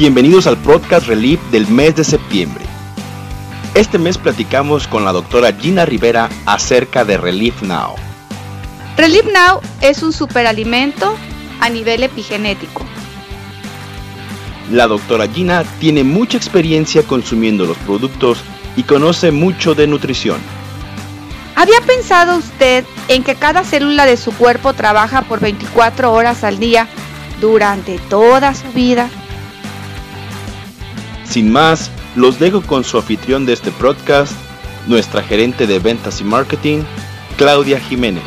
Bienvenidos al podcast Relief del mes de septiembre. Este mes platicamos con la doctora Gina Rivera acerca de Relief Now. Relief Now es un superalimento a nivel epigenético. La doctora Gina tiene mucha experiencia consumiendo los productos y conoce mucho de nutrición. ¿Había pensado usted en que cada célula de su cuerpo trabaja por 24 horas al día durante toda su vida? Sin más, los dejo con su anfitrión de este podcast, nuestra gerente de ventas y marketing, Claudia Jiménez.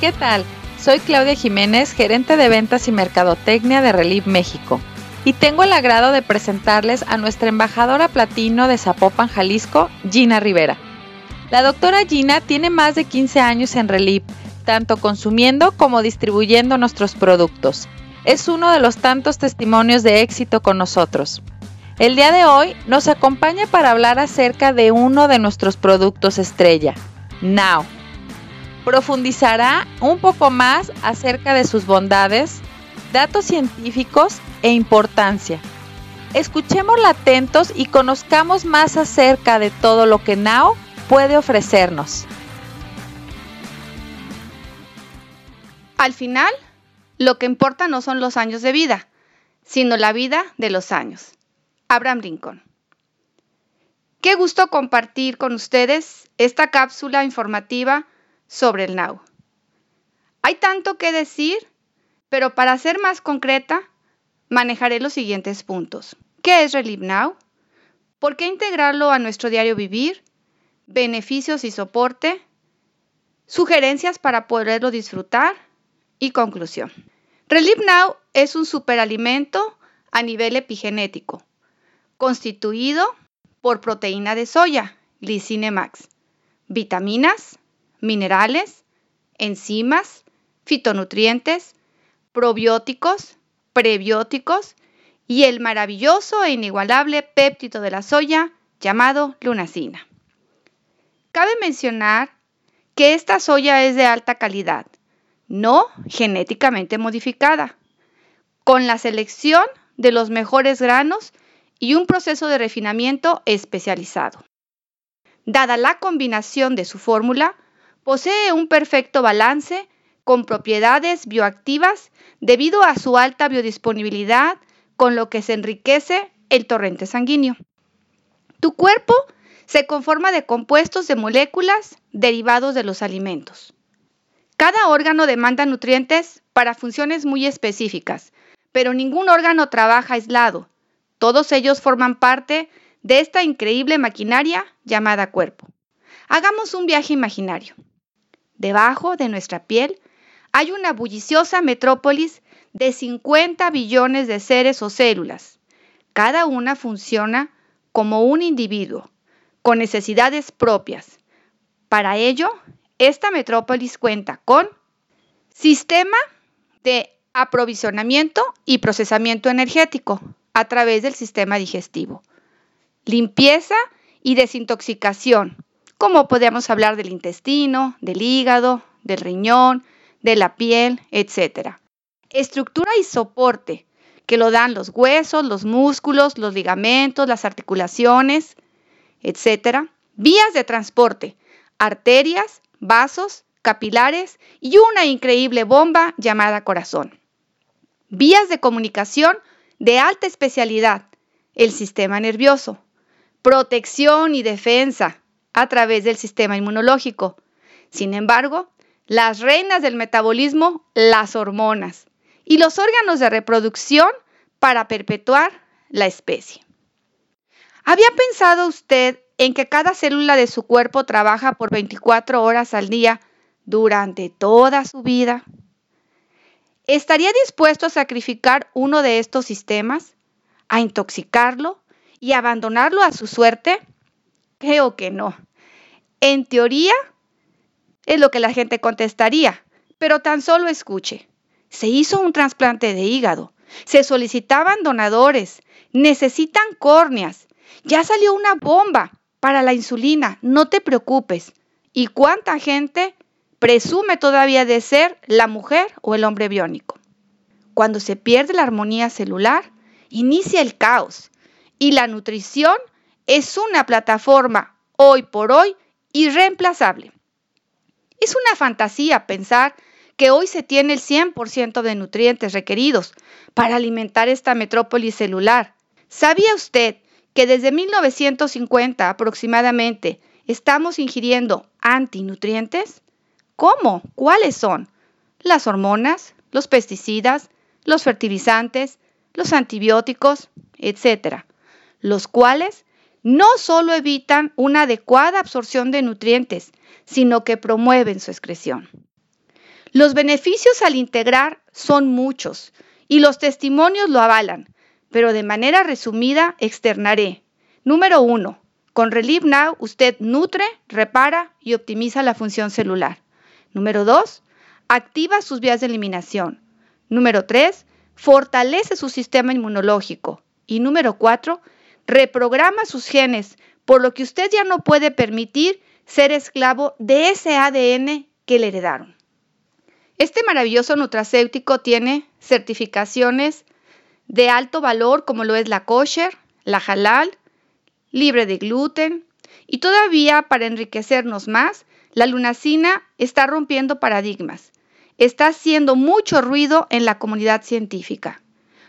¿Qué tal? Soy Claudia Jiménez, gerente de ventas y mercadotecnia de Relief México. Y tengo el agrado de presentarles a nuestra embajadora platino de Zapopan, Jalisco, Gina Rivera. La doctora Gina tiene más de 15 años en Relief, tanto consumiendo como distribuyendo nuestros productos es uno de los tantos testimonios de éxito con nosotros. El día de hoy nos acompaña para hablar acerca de uno de nuestros productos estrella, Now. Profundizará un poco más acerca de sus bondades, datos científicos e importancia. Escuchémosla atentos y conozcamos más acerca de todo lo que Now puede ofrecernos. Al final, lo que importa no son los años de vida, sino la vida de los años. Abraham Lincoln. Qué gusto compartir con ustedes esta cápsula informativa sobre el Now. Hay tanto que decir, pero para ser más concreta, manejaré los siguientes puntos. ¿Qué es Relieve Now? ¿Por qué integrarlo a nuestro diario vivir? Beneficios y soporte. Sugerencias para poderlo disfrutar. Y conclusión. Relief Now es un superalimento a nivel epigenético, constituido por proteína de soya, glicine max, vitaminas, minerales, enzimas, fitonutrientes, probióticos, prebióticos y el maravilloso e inigualable péptido de la soya llamado lunacina. Cabe mencionar que esta soya es de alta calidad no genéticamente modificada, con la selección de los mejores granos y un proceso de refinamiento especializado. Dada la combinación de su fórmula, posee un perfecto balance con propiedades bioactivas debido a su alta biodisponibilidad, con lo que se enriquece el torrente sanguíneo. Tu cuerpo se conforma de compuestos de moléculas derivados de los alimentos. Cada órgano demanda nutrientes para funciones muy específicas, pero ningún órgano trabaja aislado. Todos ellos forman parte de esta increíble maquinaria llamada cuerpo. Hagamos un viaje imaginario. Debajo de nuestra piel hay una bulliciosa metrópolis de 50 billones de seres o células. Cada una funciona como un individuo, con necesidades propias. Para ello, esta metrópolis cuenta con sistema de aprovisionamiento y procesamiento energético a través del sistema digestivo, limpieza y desintoxicación, como podemos hablar del intestino, del hígado, del riñón, de la piel, etc. Estructura y soporte, que lo dan los huesos, los músculos, los ligamentos, las articulaciones, etc. Vías de transporte, arterias, vasos, capilares y una increíble bomba llamada corazón. Vías de comunicación de alta especialidad, el sistema nervioso, protección y defensa a través del sistema inmunológico. Sin embargo, las reinas del metabolismo, las hormonas, y los órganos de reproducción para perpetuar la especie. ¿Había pensado usted en que cada célula de su cuerpo trabaja por 24 horas al día durante toda su vida? ¿Estaría dispuesto a sacrificar uno de estos sistemas? ¿A intoxicarlo y abandonarlo a su suerte? Creo que no. En teoría, es lo que la gente contestaría, pero tan solo escuche. Se hizo un trasplante de hígado, se solicitaban donadores, necesitan córneas, ya salió una bomba, para la insulina, no te preocupes. ¿Y cuánta gente presume todavía de ser la mujer o el hombre biónico? cuando se pierde la armonía celular, inicia el caos y la nutrición es una plataforma hoy por hoy irreemplazable. Es una fantasía pensar que hoy se tiene el 100% de nutrientes requeridos para alimentar esta metrópoli celular. ¿Sabía usted que desde 1950 aproximadamente estamos ingiriendo antinutrientes? ¿Cómo? ¿Cuáles son? Las hormonas, los pesticidas, los fertilizantes, los antibióticos, etc., los cuales no solo evitan una adecuada absorción de nutrientes, sino que promueven su excreción. Los beneficios al integrar son muchos y los testimonios lo avalan, pero de manera resumida externaré. Número 1. Con Relief Now usted nutre, repara y optimiza la función celular. Número 2. Activa sus vías de eliminación. Número 3. Fortalece su sistema inmunológico. Y número 4 reprograma sus genes, por lo que usted ya no puede permitir ser esclavo de ese ADN que le heredaron. Este maravilloso nutracéutico tiene certificaciones de alto valor como lo es la kosher, la halal, libre de gluten y todavía para enriquecernos más, la lunacina está rompiendo paradigmas. Está haciendo mucho ruido en la comunidad científica.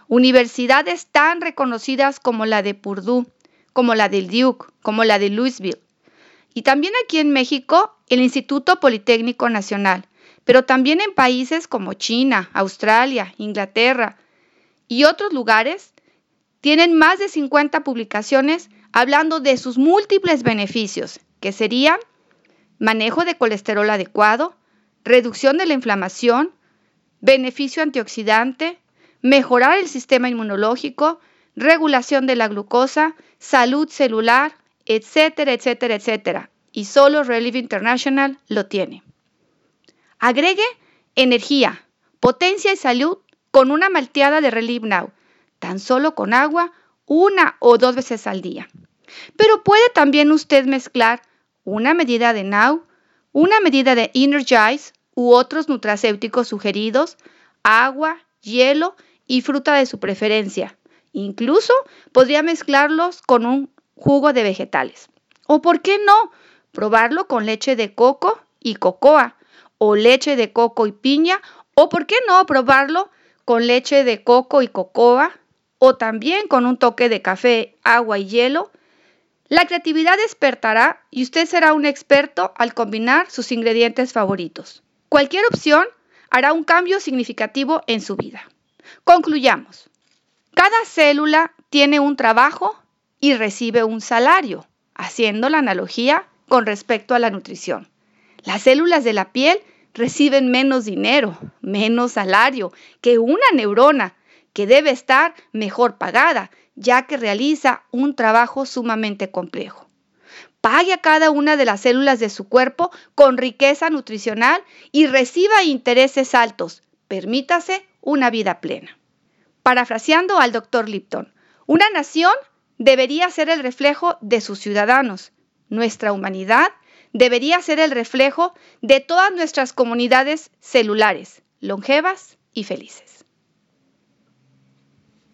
Universidades tan reconocidas como la de Purdue, como la del Duke, como la de Louisville. Y también aquí en México, el Instituto Politécnico Nacional, pero también en países como China, Australia, Inglaterra y otros lugares, tienen más de 50 publicaciones hablando de sus múltiples beneficios, que serían manejo de colesterol adecuado, reducción de la inflamación, beneficio antioxidante, mejorar el sistema inmunológico, regulación de la glucosa, salud celular, etcétera, etcétera, etcétera. Y solo Relief International lo tiene. Agregue energía, potencia y salud con una malteada de Relief Now, tan solo con agua una o dos veces al día. Pero puede también usted mezclar una medida de Now, una medida de Energize u otros nutracéuticos sugeridos, agua, hielo y fruta de su preferencia. Incluso podría mezclarlos con un jugo de vegetales. O por qué no, probarlo con leche de coco y cocoa, o leche de coco y piña, o por qué no probarlo con leche de coco y cocoa, o también con un toque de café, agua y hielo. La creatividad despertará y usted será un experto al combinar sus ingredientes favoritos. Cualquier opción hará un cambio significativo en su vida. Concluyamos. Cada célula tiene un trabajo y recibe un salario, haciendo la analogía con respecto a la nutrición. Las células de la piel reciben menos dinero, menos salario que una neurona que debe estar mejor pagada, ya que realiza un trabajo sumamente complejo. Pague a cada una de las células de su cuerpo con riqueza nutricional y reciba intereses altos. Permítase una vida plena. Parafraseando al doctor Lipton, una nación debería ser el reflejo de sus ciudadanos. Nuestra humanidad debería ser el reflejo de todas nuestras comunidades celulares, longevas y felices.